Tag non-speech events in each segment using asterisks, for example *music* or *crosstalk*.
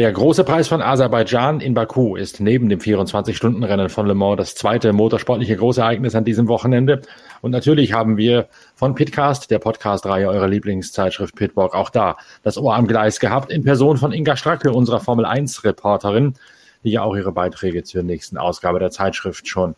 Der große Preis von Aserbaidschan in Baku ist neben dem 24-Stunden-Rennen von Le Mans das zweite motorsportliche Großereignis an diesem Wochenende. Und natürlich haben wir von Pitcast, der Podcast-Reihe eurer Lieblingszeitschrift Pitwalk, auch da das Ohr am Gleis gehabt, in Person von Inga Stracke, unserer Formel-1-Reporterin, die ja auch ihre Beiträge zur nächsten Ausgabe der Zeitschrift schon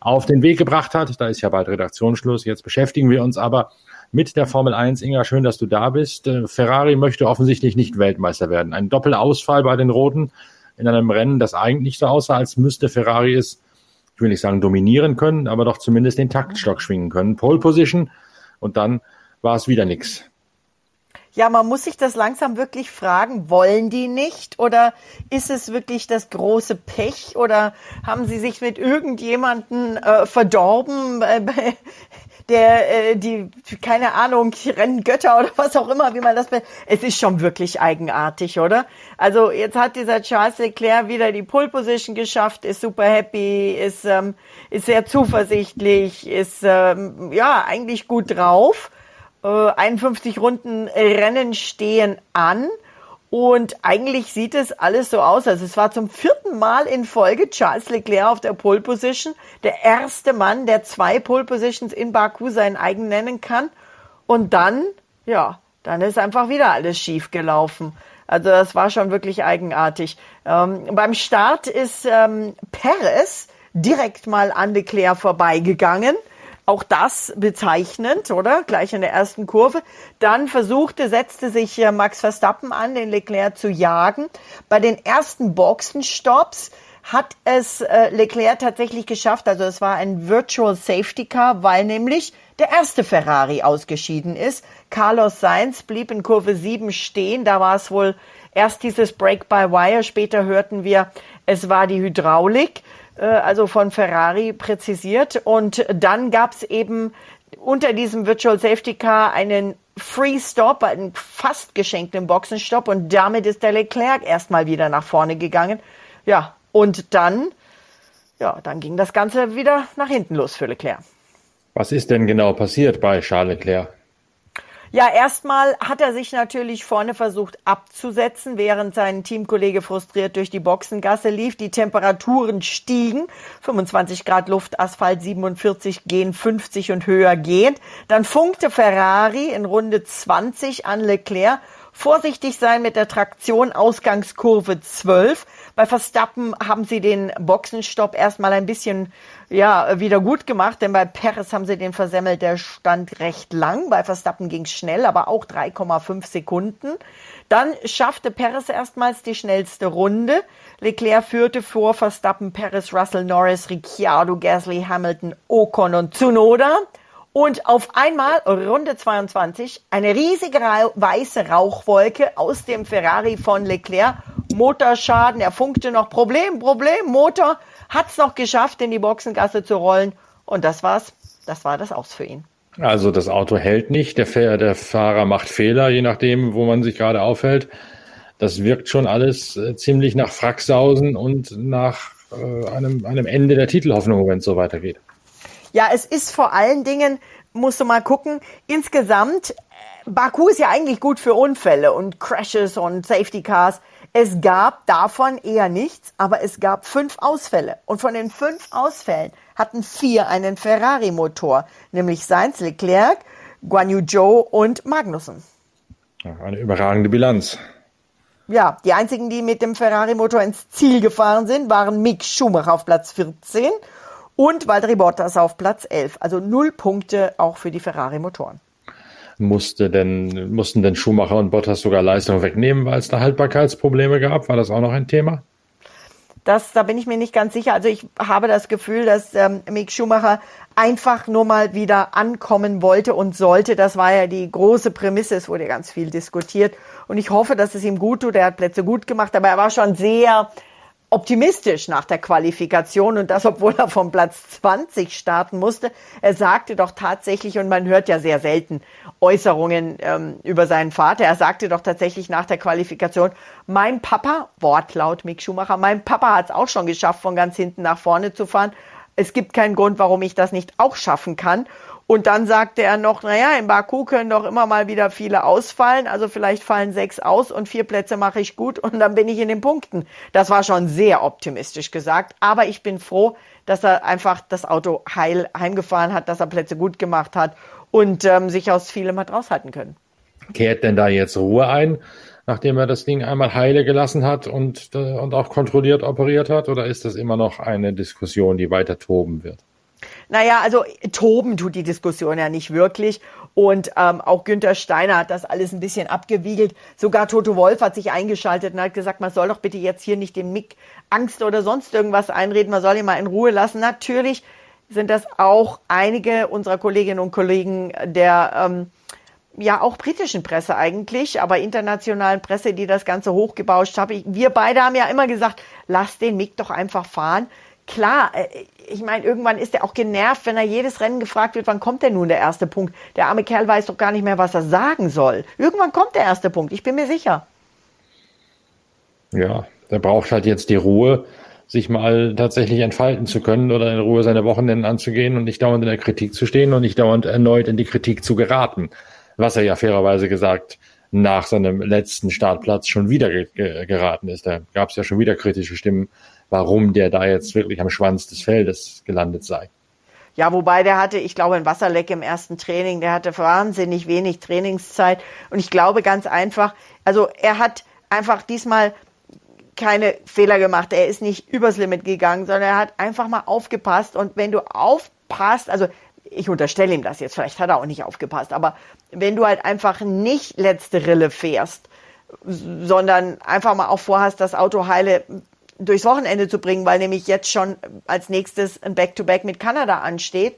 auf den Weg gebracht hat. Da ist ja bald Redaktionsschluss. Jetzt beschäftigen wir uns aber mit der Formel 1. Inga, schön, dass du da bist. Äh, Ferrari möchte offensichtlich nicht Weltmeister werden. Ein Doppelausfall bei den Roten in einem Rennen, das eigentlich so aussah, als müsste Ferrari es, ich will nicht sagen dominieren können, aber doch zumindest den Taktstock schwingen können. Pole Position und dann war es wieder nichts. Ja, man muss sich das langsam wirklich fragen, wollen die nicht oder ist es wirklich das große Pech oder haben sie sich mit irgendjemanden äh, verdorben, äh, der äh, die keine Ahnung Renngötter oder was auch immer, wie man das es ist schon wirklich eigenartig, oder? Also jetzt hat dieser Charles Leclerc wieder die Pole Position geschafft, ist super happy, ist ähm, ist sehr zuversichtlich, ist ähm, ja eigentlich gut drauf 51 äh, Runden Rennen stehen an. Und eigentlich sieht es alles so aus. Also es war zum vierten Mal in Folge Charles Leclerc auf der Pole Position. Der erste Mann, der zwei Pole Positions in Baku seinen eigen nennen kann. Und dann, ja, dann ist einfach wieder alles schief gelaufen. Also das war schon wirklich eigenartig. Ähm, beim Start ist ähm, Perez direkt mal an Leclerc vorbeigegangen. Auch das bezeichnend, oder? Gleich in der ersten Kurve. Dann versuchte, setzte sich Max Verstappen an, den Leclerc zu jagen. Bei den ersten Boxenstops hat es äh, Leclerc tatsächlich geschafft. Also es war ein Virtual Safety Car, weil nämlich der erste Ferrari ausgeschieden ist. Carlos Sainz blieb in Kurve 7 stehen. Da war es wohl erst dieses Break by Wire. Später hörten wir, es war die Hydraulik. Äh, also von Ferrari präzisiert. Und dann gab es eben unter diesem Virtual Safety Car einen Free Stop, einen fast geschenkten Boxenstopp und damit ist der Leclerc erstmal wieder nach vorne gegangen. Ja, und dann, ja, dann ging das Ganze wieder nach hinten los für Leclerc. Was ist denn genau passiert bei Charles Leclerc? Ja, erstmal hat er sich natürlich vorne versucht abzusetzen, während sein Teamkollege frustriert durch die Boxengasse lief. Die Temperaturen stiegen, 25 Grad Luft, Asphalt 47 gehen 50 und höher gehend. Dann funkte Ferrari in Runde 20 an Leclerc. Vorsichtig sein mit der Traktion, Ausgangskurve 12. Bei Verstappen haben sie den Boxenstopp erstmal ein bisschen ja, wieder gut gemacht, denn bei Perez haben sie den versemmelt, der stand recht lang. Bei Verstappen ging es schnell, aber auch 3,5 Sekunden. Dann schaffte Perez erstmals die schnellste Runde. Leclerc führte vor Verstappen, Perez, Russell, Norris, Ricciardo, Gasly, Hamilton, Ocon und Tsunoda. Und auf einmal, Runde 22, eine riesige weiße Rauchwolke aus dem Ferrari von Leclerc. Motorschaden, er funkte noch, Problem, Problem, Motor, hat's noch geschafft, in die Boxengasse zu rollen. Und das war's, das war das Aus für ihn. Also das Auto hält nicht, der, der Fahrer macht Fehler, je nachdem, wo man sich gerade aufhält. Das wirkt schon alles äh, ziemlich nach Fracksausen und nach äh, einem, einem Ende der Titelhoffnung, wenn es so weitergeht. Ja, es ist vor allen Dingen, musst du mal gucken, insgesamt, Baku ist ja eigentlich gut für Unfälle und Crashes und Safety Cars. Es gab davon eher nichts, aber es gab fünf Ausfälle. Und von den fünf Ausfällen hatten vier einen Ferrari-Motor, nämlich Sainz, Leclerc, Guan Yu Zhou und Magnussen. Eine überragende Bilanz. Ja, die einzigen, die mit dem Ferrari-Motor ins Ziel gefahren sind, waren Mick Schumacher auf Platz 14 und Valtteri Bottas auf Platz 11. Also null Punkte auch für die Ferrari-Motoren. Musste denn, mussten denn Schumacher und Bottas sogar Leistung wegnehmen, weil es da Haltbarkeitsprobleme gab? War das auch noch ein Thema? Das, da bin ich mir nicht ganz sicher. Also ich habe das Gefühl, dass ähm, Mick Schumacher einfach nur mal wieder ankommen wollte und sollte. Das war ja die große Prämisse. Es wurde ganz viel diskutiert. Und ich hoffe, dass es ihm gut tut. Er hat Plätze gut gemacht, aber er war schon sehr optimistisch nach der Qualifikation und das, obwohl er vom Platz 20 starten musste. Er sagte doch tatsächlich, und man hört ja sehr selten Äußerungen ähm, über seinen Vater, er sagte doch tatsächlich nach der Qualifikation, mein Papa, Wortlaut Mick Schumacher, mein Papa hat es auch schon geschafft, von ganz hinten nach vorne zu fahren. Es gibt keinen Grund, warum ich das nicht auch schaffen kann. Und dann sagte er noch, naja, in Baku können doch immer mal wieder viele ausfallen. Also vielleicht fallen sechs aus und vier Plätze mache ich gut und dann bin ich in den Punkten. Das war schon sehr optimistisch gesagt. Aber ich bin froh, dass er einfach das Auto heil heimgefahren hat, dass er Plätze gut gemacht hat und ähm, sich aus vielem hat raushalten können. Kehrt denn da jetzt Ruhe ein, nachdem er das Ding einmal heile gelassen hat und, äh, und auch kontrolliert operiert hat? Oder ist das immer noch eine Diskussion, die weiter toben wird? Naja, also toben tut die Diskussion ja nicht wirklich. Und ähm, auch Günther Steiner hat das alles ein bisschen abgewiegelt. Sogar Toto Wolf hat sich eingeschaltet und hat gesagt, man soll doch bitte jetzt hier nicht dem Mick Angst oder sonst irgendwas einreden, man soll ihn mal in Ruhe lassen. Natürlich sind das auch einige unserer Kolleginnen und Kollegen der ähm, ja auch britischen Presse eigentlich, aber internationalen Presse, die das Ganze hochgebauscht haben. Wir beide haben ja immer gesagt, lass den Mick doch einfach fahren klar, äh, ich meine, irgendwann ist er auch genervt, wenn er jedes Rennen gefragt wird, wann kommt denn nun der erste Punkt? Der arme Kerl weiß doch gar nicht mehr, was er sagen soll. Irgendwann kommt der erste Punkt, ich bin mir sicher. Ja, der braucht halt jetzt die Ruhe, sich mal tatsächlich entfalten zu können oder in Ruhe seine Wochenenden anzugehen und nicht dauernd in der Kritik zu stehen und nicht dauernd erneut in die Kritik zu geraten. Was er ja fairerweise gesagt nach seinem letzten Startplatz schon wieder geraten ist. Da gab es ja schon wieder kritische Stimmen warum der da jetzt wirklich am Schwanz des Feldes gelandet sei. Ja, wobei der hatte, ich glaube, ein Wasserleck im ersten Training, der hatte wahnsinnig wenig Trainingszeit und ich glaube ganz einfach, also er hat einfach diesmal keine Fehler gemacht. Er ist nicht übers Limit gegangen, sondern er hat einfach mal aufgepasst und wenn du aufpasst, also ich unterstelle ihm das jetzt, vielleicht hat er auch nicht aufgepasst, aber wenn du halt einfach nicht letzte Rille fährst, sondern einfach mal auch vorhast, das Auto heile durchs Wochenende zu bringen, weil nämlich jetzt schon als nächstes ein Back-to-Back -Back mit Kanada ansteht,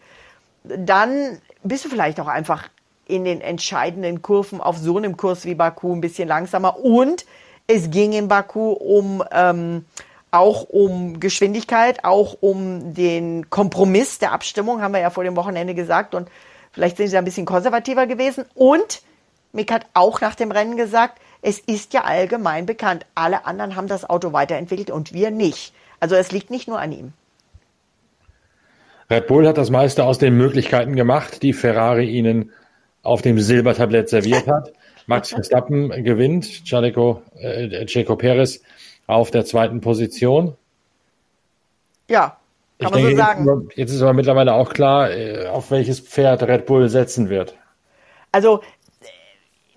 dann bist du vielleicht auch einfach in den entscheidenden Kurven auf so einem Kurs wie Baku ein bisschen langsamer. Und es ging in Baku um ähm, auch um Geschwindigkeit, auch um den Kompromiss der Abstimmung, haben wir ja vor dem Wochenende gesagt. Und vielleicht sind sie ein bisschen konservativer gewesen. Und Mick hat auch nach dem Rennen gesagt, es ist ja allgemein bekannt, alle anderen haben das Auto weiterentwickelt und wir nicht. Also es liegt nicht nur an ihm. Red Bull hat das meiste aus den Möglichkeiten gemacht, die Ferrari ihnen auf dem Silbertablett serviert hat. Max *laughs* Verstappen gewinnt, Checo, äh, Checo Perez auf der zweiten Position. Ja, kann ich man denke, so sagen. Jetzt ist aber mittlerweile auch klar, äh, auf welches Pferd Red Bull setzen wird. Also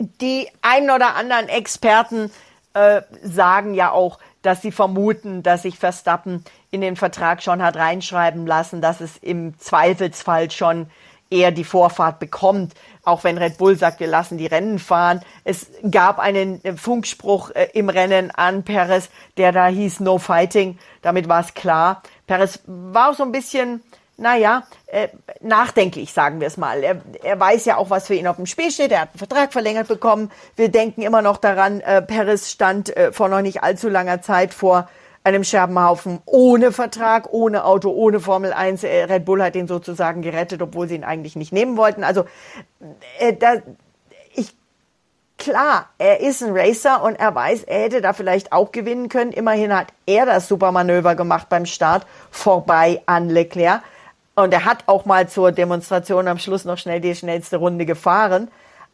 die einen oder anderen Experten äh, sagen ja auch, dass sie vermuten, dass sich Verstappen in den Vertrag schon hat reinschreiben lassen, dass es im Zweifelsfall schon eher die Vorfahrt bekommt, auch wenn Red Bull sagt, wir lassen die Rennen fahren. Es gab einen Funkspruch äh, im Rennen an Perez, der da hieß No Fighting. Damit war es klar. Perez war auch so ein bisschen naja, äh, nachdenklich, sagen wir es mal. Er, er weiß ja auch, was für ihn auf dem Spiel steht. Er hat einen Vertrag verlängert bekommen. Wir denken immer noch daran, äh, Paris stand äh, vor noch nicht allzu langer Zeit vor einem Scherbenhaufen ohne Vertrag, ohne Auto, ohne Formel 1. Äh, Red Bull hat ihn sozusagen gerettet, obwohl sie ihn eigentlich nicht nehmen wollten. Also äh, da, ich klar, er ist ein Racer und er weiß, er hätte da vielleicht auch gewinnen können. Immerhin hat er das Supermanöver gemacht beim Start vorbei an Leclerc. Und er hat auch mal zur Demonstration am Schluss noch schnell die schnellste Runde gefahren.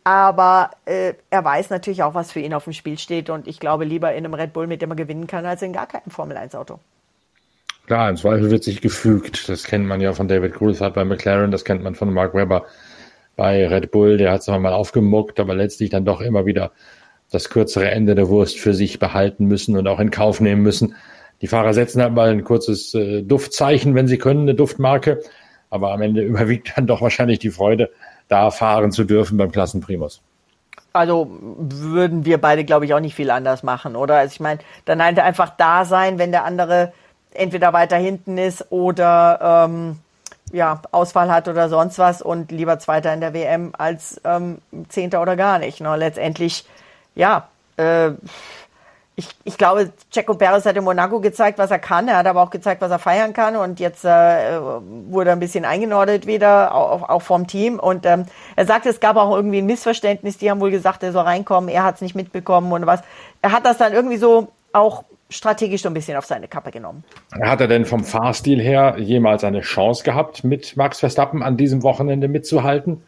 Aber äh, er weiß natürlich auch, was für ihn auf dem Spiel steht. Und ich glaube lieber in einem Red Bull, mit dem er gewinnen kann, als in gar keinem Formel-1-Auto. Klar, im Zweifel wird sich gefügt. Das kennt man ja von David Coulthard bei McLaren, das kennt man von Mark Webber bei Red Bull. Der hat es mal aufgemuckt, aber letztlich dann doch immer wieder das kürzere Ende der Wurst für sich behalten müssen und auch in Kauf nehmen müssen. Die Fahrer setzen halt mal ein kurzes äh, Duftzeichen, wenn sie können, eine Duftmarke. Aber am Ende *laughs* überwiegt dann doch wahrscheinlich die Freude, da fahren zu dürfen beim Klassenprimus. Also würden wir beide, glaube ich, auch nicht viel anders machen, oder? Also ich meine, dann halt einfach da sein, wenn der andere entweder weiter hinten ist oder ähm, ja, Ausfall hat oder sonst was und lieber Zweiter in der WM als ähm, Zehnter oder gar nicht. Ne? Letztendlich, ja, äh, ich, ich glaube, Checo Perez hat in Monaco gezeigt, was er kann. Er hat aber auch gezeigt, was er feiern kann. Und jetzt äh, wurde er ein bisschen eingenordet wieder, auch, auch vom Team. Und ähm, er sagte, es gab auch irgendwie ein Missverständnis. Die haben wohl gesagt, er soll reinkommen. Er hat es nicht mitbekommen und was. Er hat das dann irgendwie so auch strategisch so ein bisschen auf seine Kappe genommen. Hat er denn vom Fahrstil her jemals eine Chance gehabt, mit Max Verstappen an diesem Wochenende mitzuhalten?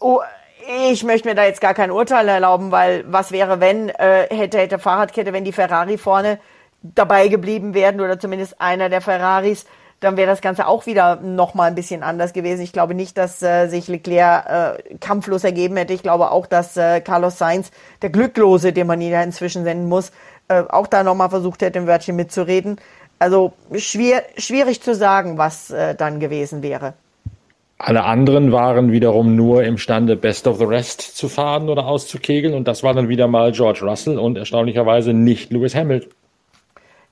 Oh, ich möchte mir da jetzt gar kein Urteil erlauben, weil was wäre, wenn äh, hätte hätte Fahrradkette, wenn die Ferrari vorne dabei geblieben wären oder zumindest einer der Ferraris, dann wäre das Ganze auch wieder noch mal ein bisschen anders gewesen. Ich glaube nicht, dass äh, sich Leclerc äh, kampflos ergeben hätte. Ich glaube auch, dass äh, Carlos Sainz, der Glücklose, den man ja inzwischen senden muss, äh, auch da noch mal versucht hätte, im Wörtchen mitzureden. Also schwer, schwierig zu sagen, was äh, dann gewesen wäre. Alle anderen waren wiederum nur imstande, Best of the Rest zu fahren oder auszukegeln. Und das war dann wieder mal George Russell und erstaunlicherweise nicht Lewis Hamilton.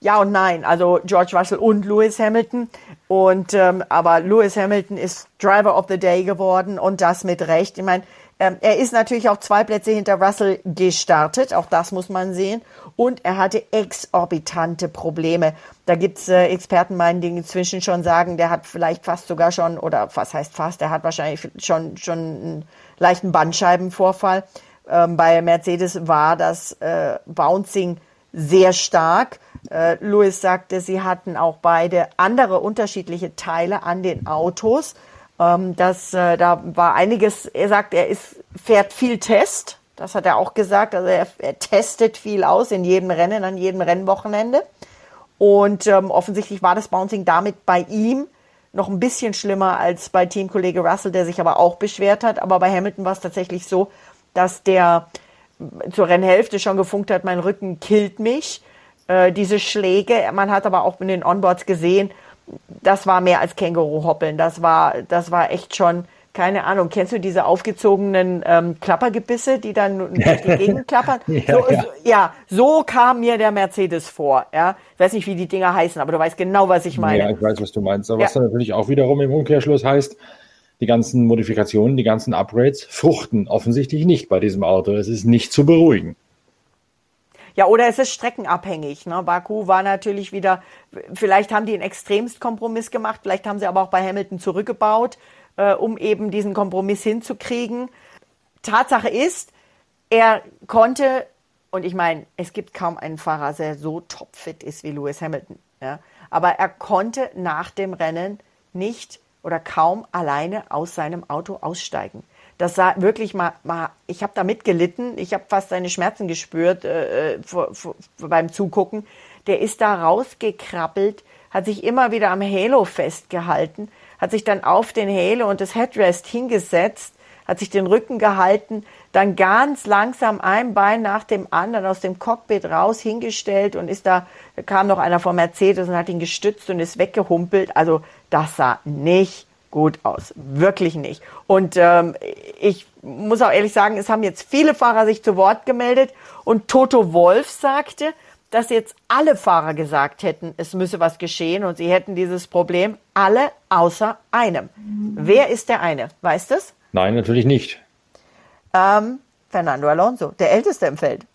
Ja und nein, also George Russell und Lewis Hamilton. Und ähm, aber Lewis Hamilton ist Driver of the Day geworden und das mit Recht. Ich meine, ähm, er ist natürlich auch zwei Plätze hinter Russell gestartet, auch das muss man sehen. Und er hatte exorbitante Probleme. Da gibt's äh, Experten, meinen, die inzwischen schon sagen, der hat vielleicht fast sogar schon, oder was heißt fast, der hat wahrscheinlich schon, schon einen leichten Bandscheibenvorfall. Ähm, bei Mercedes war das äh, Bouncing sehr stark. Äh, Louis sagte, sie hatten auch beide andere unterschiedliche Teile an den Autos. Ähm, das, äh, da war einiges, er sagt, er ist, fährt viel Test. Das hat er auch gesagt. Also er, er testet viel aus in jedem Rennen, an jedem Rennwochenende. Und ähm, offensichtlich war das Bouncing damit bei ihm noch ein bisschen schlimmer als bei Teamkollege Russell, der sich aber auch beschwert hat. Aber bei Hamilton war es tatsächlich so, dass der zur Rennhälfte schon gefunkt hat, mein Rücken killt mich. Äh, diese Schläge, man hat aber auch in den Onboards gesehen, das war mehr als Känguru-Hoppeln. Das war, das war echt schon, keine Ahnung, kennst du diese aufgezogenen ähm, Klappergebisse, die dann *laughs* durch die Gegend klappern? ja, so, ja. So, ja, so kam mir der Mercedes vor. Ja, ich weiß nicht, wie die Dinger heißen, aber du weißt genau, was ich meine. Ja, ich weiß, was du meinst. Aber ja. was dann natürlich auch wiederum im Umkehrschluss heißt, die ganzen Modifikationen, die ganzen Upgrades fruchten offensichtlich nicht bei diesem Auto. Es ist nicht zu beruhigen. Ja, oder es ist streckenabhängig. Ne? Baku war natürlich wieder, vielleicht haben die einen Extremstkompromiss gemacht, vielleicht haben sie aber auch bei Hamilton zurückgebaut, äh, um eben diesen Kompromiss hinzukriegen. Tatsache ist, er konnte, und ich meine, es gibt kaum einen Fahrer, der so topfit ist wie Lewis Hamilton. Ja? Aber er konnte nach dem Rennen nicht oder kaum alleine aus seinem Auto aussteigen. Das sah wirklich mal, mal ich habe da mitgelitten, ich habe fast seine Schmerzen gespürt äh, äh, vor, vor, beim Zugucken. Der ist da rausgekrabbelt, hat sich immer wieder am Halo festgehalten, hat sich dann auf den Halo und das Headrest hingesetzt, hat sich den Rücken gehalten, dann ganz langsam ein Bein nach dem anderen aus dem Cockpit raus hingestellt und ist da, kam noch einer von Mercedes und hat ihn gestützt und ist weggehumpelt. Also das sah nicht gut aus. Wirklich nicht. Und ähm, ich muss auch ehrlich sagen, es haben jetzt viele Fahrer sich zu Wort gemeldet und Toto Wolf sagte, dass jetzt alle Fahrer gesagt hätten, es müsse was geschehen und sie hätten dieses Problem, alle außer einem. Mhm. Wer ist der eine? Weißt du es? Nein, natürlich nicht. Ähm, Fernando Alonso, der Älteste im Feld.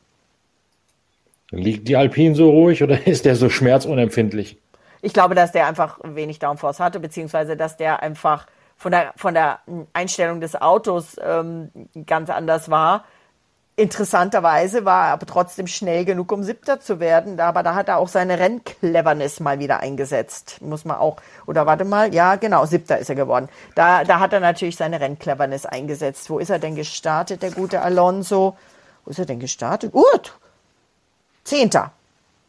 Liegt die Alpine so ruhig oder *laughs* ist der so schmerzunempfindlich? Ich glaube, dass der einfach wenig Downforce hatte, beziehungsweise dass der einfach von der, von der Einstellung des Autos ähm, ganz anders war. Interessanterweise war er aber trotzdem schnell genug, um Siebter zu werden. Aber da hat er auch seine Renncleverness mal wieder eingesetzt. Muss man auch, oder warte mal, ja, genau, Siebter ist er geworden. Da, da hat er natürlich seine Renncleverness eingesetzt. Wo ist er denn gestartet, der gute Alonso? Wo ist er denn gestartet? Gut. Zehnter.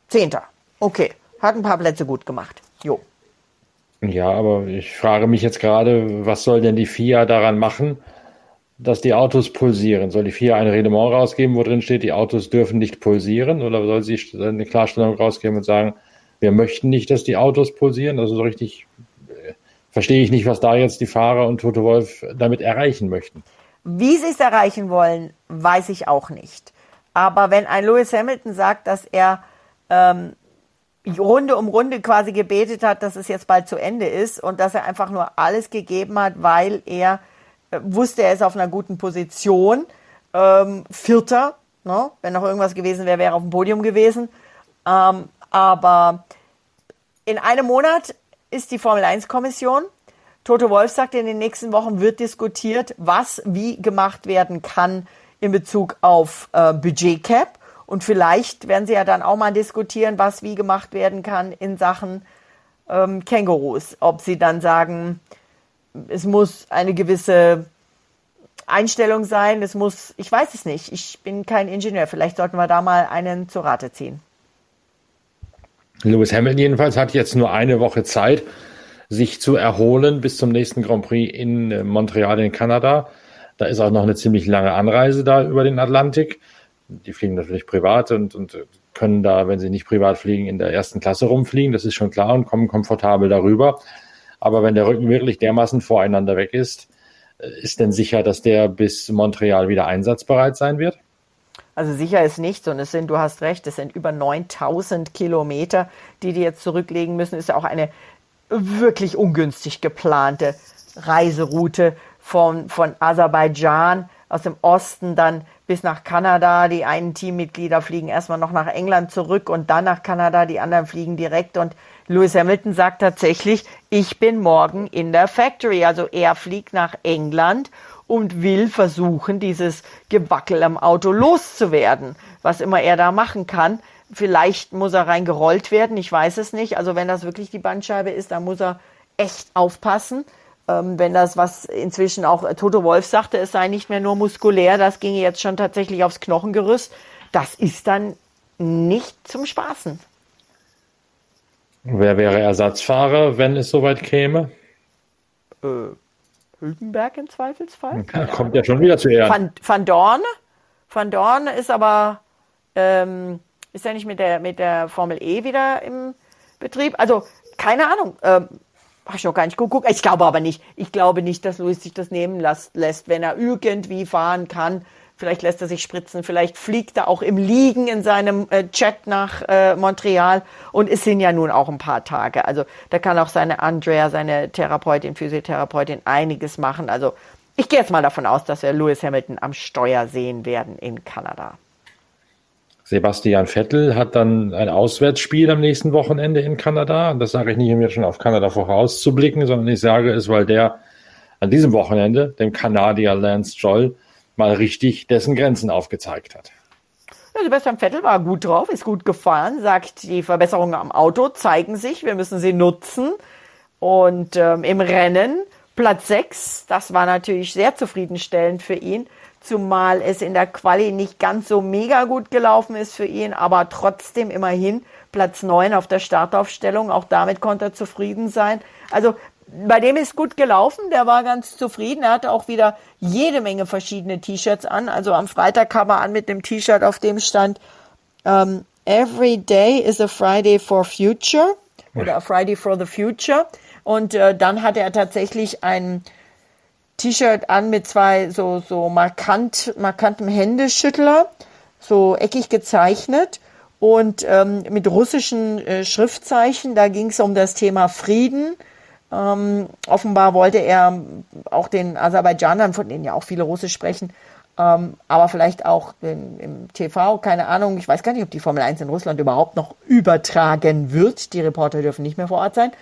Zehnter. Okay. Hat ein paar Plätze gut gemacht. Jo. Ja, aber ich frage mich jetzt gerade, was soll denn die FIA daran machen, dass die Autos pulsieren? Soll die FIA ein Reglement rausgeben, wo drin steht, die Autos dürfen nicht pulsieren? Oder soll sie eine Klarstellung rausgeben und sagen, wir möchten nicht, dass die Autos pulsieren? Also so richtig äh, verstehe ich nicht, was da jetzt die Fahrer und Toto Wolf damit erreichen möchten. Wie sie es erreichen wollen, weiß ich auch nicht. Aber wenn ein Lewis Hamilton sagt, dass er ähm, Runde um Runde quasi gebetet hat, dass es jetzt bald zu Ende ist und dass er einfach nur alles gegeben hat, weil er äh, wusste, er ist auf einer guten Position. Ähm, Vierter, ne? wenn noch irgendwas gewesen wäre, wäre er auf dem Podium gewesen. Ähm, aber in einem Monat ist die Formel 1 Kommission. Toto Wolf sagt, in den nächsten Wochen wird diskutiert, was wie gemacht werden kann in Bezug auf äh, Budgetcap Und vielleicht werden sie ja dann auch mal diskutieren, was wie gemacht werden kann in Sachen ähm, Kängurus. Ob sie dann sagen, es muss eine gewisse Einstellung sein, es muss, ich weiß es nicht, ich bin kein Ingenieur, vielleicht sollten wir da mal einen zu Rate ziehen. Lewis Hamilton jedenfalls hat jetzt nur eine Woche Zeit, sich zu erholen bis zum nächsten Grand Prix in äh, Montreal in Kanada. Da ist auch noch eine ziemlich lange Anreise da über den Atlantik. Die fliegen natürlich privat und, und können da, wenn sie nicht privat fliegen, in der ersten Klasse rumfliegen. Das ist schon klar und kommen komfortabel darüber. Aber wenn der Rücken wirklich dermaßen voreinander weg ist, äh, ist denn sicher, dass der bis Montreal wieder einsatzbereit sein wird? Also sicher ist nichts und es sind, du hast recht, es sind über 9000 Kilometer, die die jetzt zurücklegen müssen. Ist ja auch eine wirklich ungünstig geplante Reiseroute von, von Aserbaidschan aus dem Osten dann bis nach Kanada. Die einen Teammitglieder fliegen erstmal noch nach England zurück und dann nach Kanada. Die anderen fliegen direkt. Und Lewis Hamilton sagt tatsächlich, ich bin morgen in der Factory. Also er fliegt nach England und will versuchen, dieses Gewackel am Auto loszuwerden, was immer er da machen kann. Vielleicht muss er reingerollt werden, ich weiß es nicht. Also wenn das wirklich die Bandscheibe ist, dann muss er echt aufpassen. Ähm, wenn das, was inzwischen auch Toto Wolf sagte, es sei nicht mehr nur muskulär, das ginge jetzt schon tatsächlich aufs Knochengerüst, das ist dann nicht zum Spaßen. Wer wäre Ersatzfahrer, wenn es soweit käme? Äh, Hülkenberg im Zweifelsfall. Ja, kommt ja schon wieder zu Ehren. Van, Van Dorn. Van Dorn ist aber, ähm, ist ja nicht mit der, mit der Formel E wieder im Betrieb. Also, keine Ahnung. Ähm, habe ich noch gar nicht geguckt. Ich glaube aber nicht. Ich glaube nicht, dass Luis sich das nehmen lässt, wenn er irgendwie fahren kann Vielleicht lässt er sich spritzen, vielleicht fliegt er auch im Liegen in seinem äh, Jet nach äh, Montreal. Und es sind ja nun auch ein paar Tage. Also da kann auch seine Andrea, seine Therapeutin, Physiotherapeutin einiges machen. Also ich gehe jetzt mal davon aus, dass wir Lewis Hamilton am Steuer sehen werden in Kanada. Sebastian Vettel hat dann ein Auswärtsspiel am nächsten Wochenende in Kanada. Und das sage ich nicht, um jetzt schon auf Kanada vorauszublicken, sondern ich sage es, weil der an diesem Wochenende, dem Kanadier Lance Stroll, mal richtig dessen Grenzen aufgezeigt hat. Ja, Sebastian Vettel war gut drauf, ist gut gefahren, sagt, die Verbesserungen am Auto zeigen sich, wir müssen sie nutzen. Und ähm, im Rennen Platz 6, das war natürlich sehr zufriedenstellend für ihn, zumal es in der Quali nicht ganz so mega gut gelaufen ist für ihn, aber trotzdem immerhin Platz 9 auf der Startaufstellung, auch damit konnte er zufrieden sein. Also bei dem ist gut gelaufen, der war ganz zufrieden. Er hatte auch wieder jede Menge verschiedene T-Shirts an. Also am Freitag kam er an mit dem T-Shirt, auf dem stand um, ähm, Every day is a Friday for Future oder a Friday for the Future. Und äh, dann hatte er tatsächlich ein T-Shirt an mit zwei so, so markant, markantem Händeschüttler, so eckig gezeichnet und ähm, mit russischen äh, Schriftzeichen. Da ging es um das Thema Frieden ähm, offenbar wollte er auch den Aserbaidschanern, von denen ja auch viele Russisch sprechen, ähm, aber vielleicht auch in, im TV, keine Ahnung, ich weiß gar nicht, ob die Formel 1 in Russland überhaupt noch übertragen wird. Die Reporter dürfen nicht mehr vor Ort sein.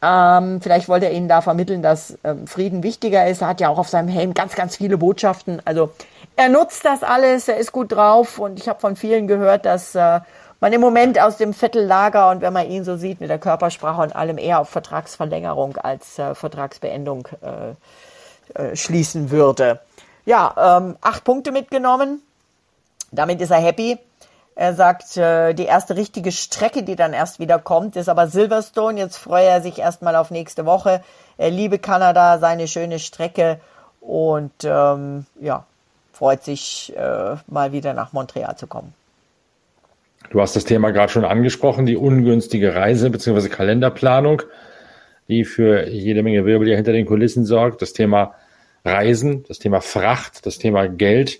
Ähm, vielleicht wollte er ihnen da vermitteln, dass ähm, Frieden wichtiger ist. Er hat ja auch auf seinem Helm ganz, ganz viele Botschaften. Also er nutzt das alles, er ist gut drauf und ich habe von vielen gehört, dass äh, man im Moment aus dem Vettellager und wenn man ihn so sieht mit der Körpersprache und allem eher auf Vertragsverlängerung als äh, Vertragsbeendung äh, äh, schließen würde. Ja, ähm, acht Punkte mitgenommen. Damit ist er happy. Er sagt, äh, die erste richtige Strecke, die dann erst wieder kommt, ist aber Silverstone. Jetzt freue er sich erstmal auf nächste Woche. Er liebe Kanada, seine schöne Strecke und ähm, ja, freut sich äh, mal wieder nach Montreal zu kommen. Du hast das Thema gerade schon angesprochen, die ungünstige Reise- bzw. Kalenderplanung, die für jede Menge Wirbel hinter den Kulissen sorgt. Das Thema Reisen, das Thema Fracht, das Thema Geld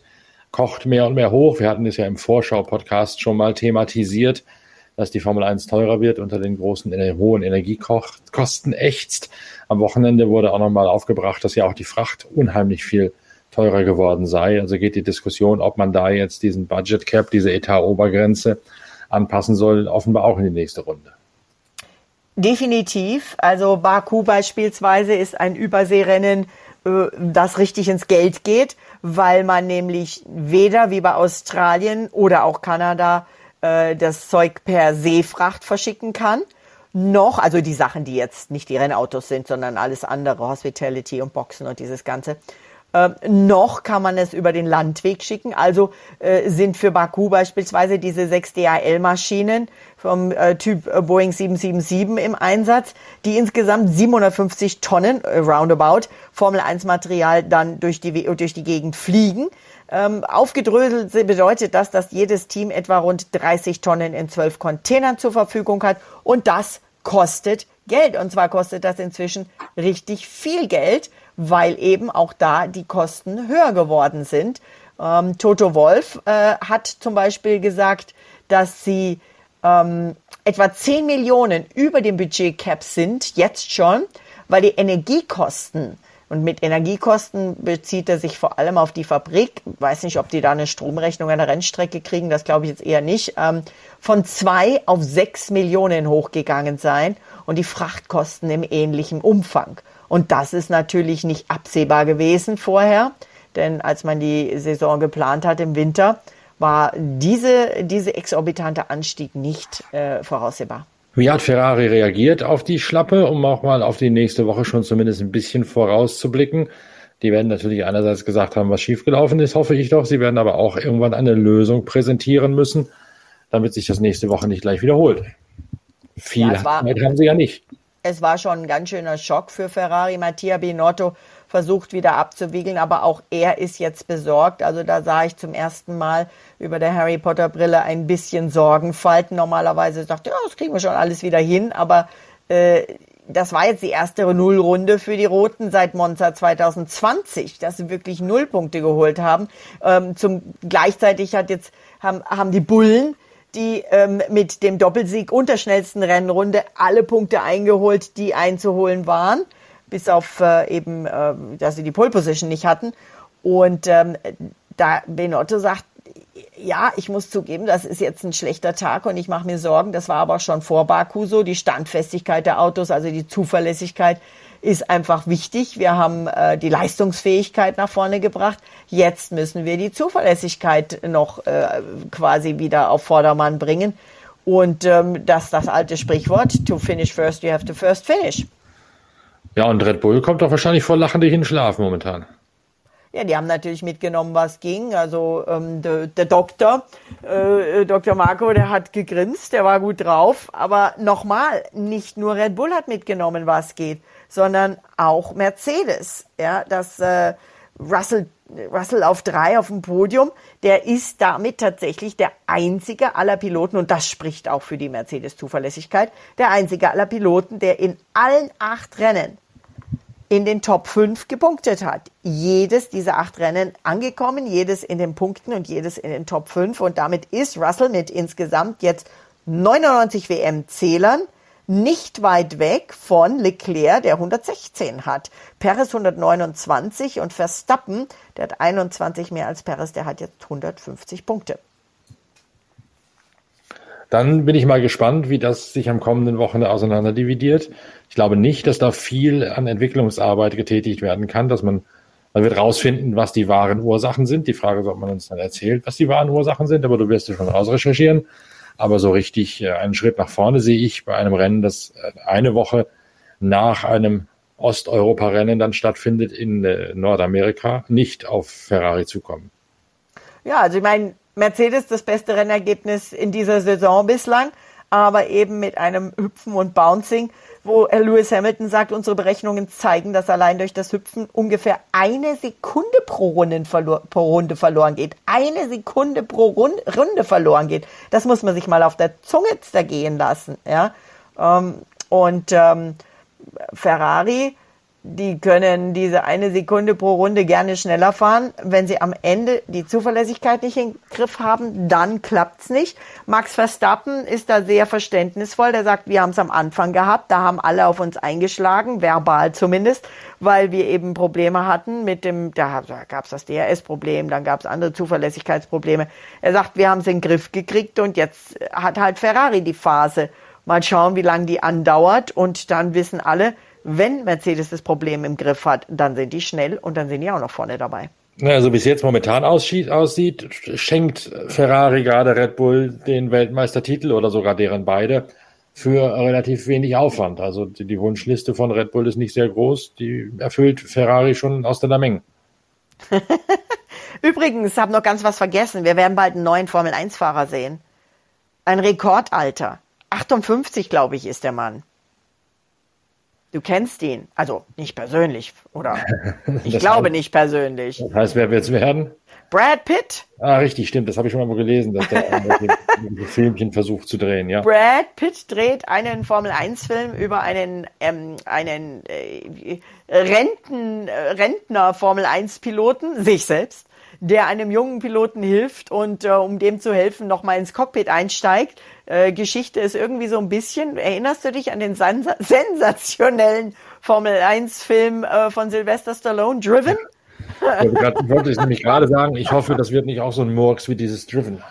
kocht mehr und mehr hoch. Wir hatten es ja im Vorschau-Podcast schon mal thematisiert, dass die Formel 1 teurer wird, unter den großen hohen Energiekosten ächzt. Am Wochenende wurde auch nochmal aufgebracht, dass ja auch die Fracht unheimlich viel teurer geworden sei. Also geht die Diskussion, ob man da jetzt diesen Budget Cap, diese Etat-Obergrenze anpassen soll, offenbar auch in die nächste Runde. Definitiv. Also Baku beispielsweise ist ein Überseerennen, äh, das richtig ins Geld geht, weil man nämlich weder wie bei Australien oder auch Kanada äh, das Zeug per Seefracht verschicken kann, noch, also die Sachen, die jetzt nicht die Rennautos sind, sondern alles andere, Hospitality und Boxen und dieses Ganze. Äh, noch kann man es über den Landweg schicken. Also äh, sind für Baku beispielsweise diese sechs DHL-Maschinen vom äh, Typ äh, Boeing 777 im Einsatz, die insgesamt 750 Tonnen äh, roundabout Formel 1 Material dann durch die, durch die Gegend fliegen. Ähm, aufgedröselt bedeutet das, dass jedes Team etwa rund 30 Tonnen in zwölf Containern zur Verfügung hat und das kostet Geld. Und zwar kostet das inzwischen richtig viel Geld weil eben auch da die Kosten höher geworden sind. Ähm, Toto Wolf äh, hat zum Beispiel gesagt, dass sie ähm, etwa 10 Millionen über dem Budget Cap sind, jetzt schon, weil die Energiekosten und mit Energiekosten bezieht er sich vor allem auf die Fabrik. Weiß nicht, ob die da eine Stromrechnung an der Rennstrecke kriegen, das glaube ich jetzt eher nicht. Ähm, von zwei auf sechs Millionen hochgegangen sein und die Frachtkosten im ähnlichen Umfang. Und das ist natürlich nicht absehbar gewesen vorher, denn als man die Saison geplant hat im Winter, war diese, diese exorbitante Anstieg nicht äh, voraussehbar. Wie hat Ferrari reagiert auf die Schlappe, um auch mal auf die nächste Woche schon zumindest ein bisschen vorauszublicken? Die werden natürlich einerseits gesagt haben, was schiefgelaufen ist, hoffe ich doch. Sie werden aber auch irgendwann eine Lösung präsentieren müssen, damit sich das nächste Woche nicht gleich wiederholt. Viel ja, Zeit haben sie ja nicht es war schon ein ganz schöner Schock für Ferrari. Mattia Binotto versucht wieder abzuwiegeln, aber auch er ist jetzt besorgt. Also da sah ich zum ersten Mal über der Harry Potter Brille ein bisschen Sorgenfalten. Normalerweise sagt ja, das kriegen wir schon alles wieder hin, aber äh, das war jetzt die erste Nullrunde für die Roten seit Monza 2020, dass sie wirklich Nullpunkte geholt haben. Ähm, zum gleichzeitig hat jetzt haben, haben die Bullen die ähm, mit dem Doppelsieg und der schnellsten Rennrunde alle Punkte eingeholt, die einzuholen waren, bis auf äh, eben, äh, dass sie die Pole Position nicht hatten. Und ähm, da Benotto sagt, ja, ich muss zugeben, das ist jetzt ein schlechter Tag und ich mache mir Sorgen. Das war aber schon vor Baku so, die Standfestigkeit der Autos, also die Zuverlässigkeit ist einfach wichtig. Wir haben äh, die Leistungsfähigkeit nach vorne gebracht. Jetzt müssen wir die Zuverlässigkeit noch äh, quasi wieder auf Vordermann bringen. Und ähm, das das alte Sprichwort, to finish first, you have to first finish. Ja, und Red Bull kommt doch wahrscheinlich vor Lachen durch den Schlaf momentan. Ja, die haben natürlich mitgenommen, was ging. Also ähm, der, der Doktor, äh, Dr. Marco, der hat gegrinst, der war gut drauf. Aber nochmal, nicht nur Red Bull hat mitgenommen, was geht sondern auch Mercedes. Ja, dass äh, Russell, Russell auf drei auf dem Podium, der ist damit tatsächlich der einzige aller Piloten, und das spricht auch für die Mercedes-Zuverlässigkeit, der einzige aller Piloten, der in allen acht Rennen in den Top 5 gepunktet hat. Jedes dieser acht Rennen angekommen, jedes in den Punkten und jedes in den Top 5. Und damit ist Russell mit insgesamt jetzt 99 WM-Zählern nicht weit weg von Leclerc, der 116 hat. Perez 129 und Verstappen, der hat 21 mehr als Perez, der hat jetzt 150 Punkte. Dann bin ich mal gespannt, wie das sich am kommenden Wochenende auseinanderdividiert. Ich glaube nicht, dass da viel an Entwicklungsarbeit getätigt werden kann, dass man, man wird rausfinden, was die wahren Ursachen sind. Die Frage ist, ob man uns dann erzählt, was die wahren Ursachen sind, aber du wirst es schon rausrecherchieren. Aber so richtig äh, einen Schritt nach vorne sehe ich bei einem Rennen, das äh, eine Woche nach einem Osteuropa-Rennen dann stattfindet in äh, Nordamerika, nicht auf Ferrari zukommen. Ja, also ich meine, Mercedes das beste Rennergebnis in dieser Saison bislang, aber eben mit einem Hüpfen und Bouncing wo Lewis Hamilton sagt, unsere Berechnungen zeigen, dass allein durch das Hüpfen ungefähr eine Sekunde pro Runde, verlo pro Runde verloren geht. Eine Sekunde pro Runde, Runde verloren geht. Das muss man sich mal auf der Zunge zergehen lassen. Ja? Ähm, und ähm, Ferrari die können diese eine Sekunde pro Runde gerne schneller fahren. Wenn sie am Ende die Zuverlässigkeit nicht im Griff haben, dann klappt's nicht. Max Verstappen ist da sehr verständnisvoll. Der sagt, wir haben es am Anfang gehabt, da haben alle auf uns eingeschlagen, verbal zumindest, weil wir eben Probleme hatten mit dem, da gab's das DRS-Problem, dann gab's andere Zuverlässigkeitsprobleme. Er sagt, wir haben es in den Griff gekriegt und jetzt hat halt Ferrari die Phase. Mal schauen, wie lange die andauert und dann wissen alle, wenn Mercedes das Problem im Griff hat, dann sind die schnell und dann sind die auch noch vorne dabei. Naja, so wie es jetzt momentan aussieht, schenkt Ferrari gerade Red Bull den Weltmeistertitel oder sogar deren beide für relativ wenig Aufwand. Also die, Wunschliste von Red Bull ist nicht sehr groß. Die erfüllt Ferrari schon aus der Menge. *laughs* Übrigens, habe noch ganz was vergessen. Wir werden bald einen neuen Formel-1-Fahrer sehen. Ein Rekordalter. 58, glaube ich, ist der Mann. Du kennst ihn. Also nicht persönlich, oder? *laughs* Ich glaube heißt, nicht persönlich. Das heißt, wer wird es werden? Brad Pitt. Ah, richtig, stimmt. Das habe ich schon mal gelesen, dass der *laughs* ein Filmchen versucht zu drehen, ja. Brad Pitt dreht einen Formel-1-Film über einen, ähm, einen äh, Renten, äh, Rentner Formel-1-Piloten, sich selbst, der einem jungen Piloten hilft und äh, um dem zu helfen, nochmal ins Cockpit einsteigt. Äh, Geschichte ist irgendwie so ein bisschen, erinnerst du dich an den sens *laughs* sensationellen Formel-1-Film äh, von Sylvester Stallone, Driven? Ich wollte es nämlich gerade sagen, ich hoffe, das wird nicht auch so ein Murks wie dieses Driven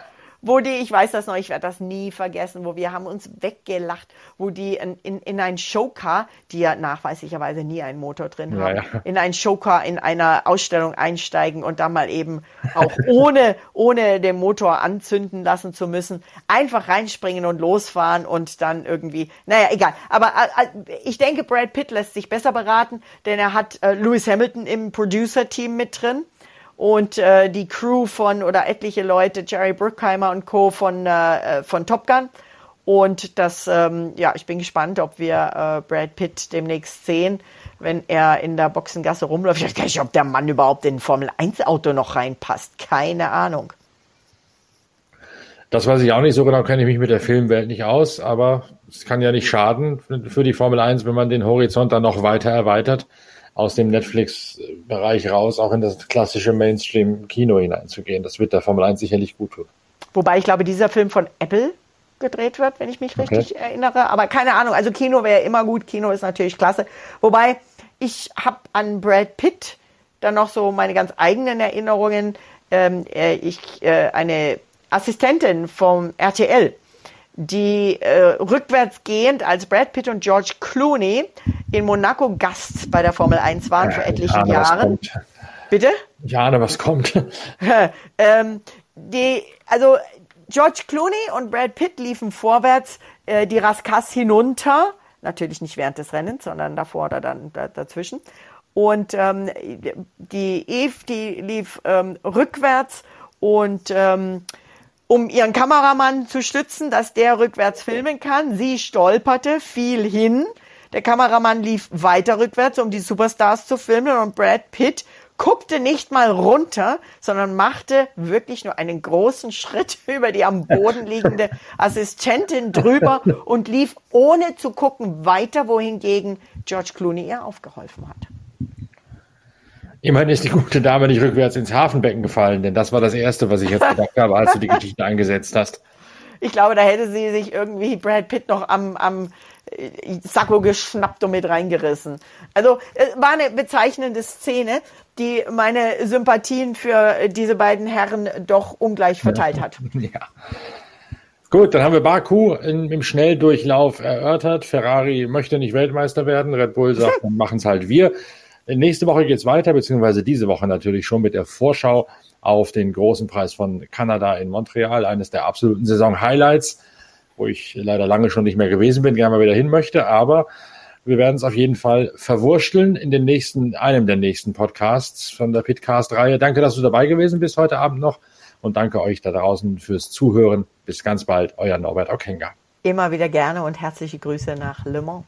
wo die, ich weiß das noch, ich werde das nie vergessen, wo wir haben uns weggelacht, wo die in, in, in ein Showcar, die ja nachweislicherweise nie einen Motor drin haben, ja, ja. in ein Showcar in einer Ausstellung einsteigen und dann mal eben auch *laughs* ohne, ohne den Motor anzünden lassen zu müssen, einfach reinspringen und losfahren und dann irgendwie, naja, egal. Aber äh, äh ich denke, Brad Pitt lässt sich besser beraten, denn er hat äh, Lewis Hamilton im Producer-Team mit drin und äh, die Crew von oder etliche Leute, Jerry Bruckheimer und Co. von, äh, von Top Gun. Und das, ähm, ja, ich bin gespannt, ob wir äh, Brad Pitt demnächst sehen, wenn er in der Boxengasse rumläuft. Ich weiß gar nicht, ob der Mann überhaupt in ein Formel-1-Auto noch reinpasst. Keine Ahnung. Das weiß ich auch nicht, so genau kenne ich mich mit der Filmwelt nicht aus, aber es kann ja nicht schaden für die Formel 1, wenn man den Horizont dann noch weiter erweitert aus dem Netflix-Bereich raus, auch in das klassische Mainstream-Kino hineinzugehen. Das wird der Formel 1 sicherlich gut tun. Wobei ich glaube, dieser Film von Apple gedreht wird, wenn ich mich richtig okay. erinnere. Aber keine Ahnung, also Kino wäre immer gut. Kino ist natürlich klasse. Wobei ich habe an Brad Pitt dann noch so meine ganz eigenen Erinnerungen. Ähm, äh, ich äh, eine Assistentin vom RTL die äh, rückwärtsgehend als Brad Pitt und George Clooney in Monaco Gast bei der Formel 1 waren ja, vor etlichen ahne, Jahren. Bitte? Ahne, was kommt. *laughs* ähm, die, also George Clooney und Brad Pitt liefen vorwärts äh, die Raskas hinunter, natürlich nicht während des Rennens, sondern davor oder dann da, dazwischen. Und ähm, die Eve, die lief ähm, rückwärts und ähm, um ihren Kameramann zu stützen, dass der rückwärts filmen kann. Sie stolperte, fiel hin. Der Kameramann lief weiter rückwärts, um die Superstars zu filmen und Brad Pitt guckte nicht mal runter, sondern machte wirklich nur einen großen Schritt *laughs* über die am Boden liegende *laughs* Assistentin drüber und lief ohne zu gucken weiter, wohingegen George Clooney ihr aufgeholfen hat. Immerhin ist die gute Dame nicht rückwärts ins Hafenbecken gefallen, denn das war das Erste, was ich jetzt gedacht habe, als du die Geschichte eingesetzt hast. *laughs* Ich glaube, da hätte sie sich irgendwie Brad Pitt noch am, am äh, Sakko geschnappt und mit reingerissen. Also es war eine bezeichnende Szene, die meine Sympathien für diese beiden Herren doch ungleich verteilt hat. *laughs* Ja. Gut, dann haben wir Baku in, im Schnelldurchlauf erörtert. Ferrari möchte nicht Weltmeister werden. Red Bull sagt, dann machen es halt wir. Nächste Woche geht es weiter, beziehungsweise diese Woche natürlich schon mit der Vorschau auf den großen Preis von Kanada in Montreal, eines der absoluten Saison-Highlights, wo ich leider lange schon nicht mehr gewesen bin, gerne mal wieder hin möchte, aber wir werden es auf jeden Fall verwursteln in den nächsten, einem der nächsten Podcasts von der Pitcast-Reihe. Danke, dass du dabei gewesen bist heute Abend noch und danke euch da draußen fürs Zuhören. Bis ganz bald, euer Norbert Okenga. Immer wieder gerne und herzliche Grüße nach Le Mans.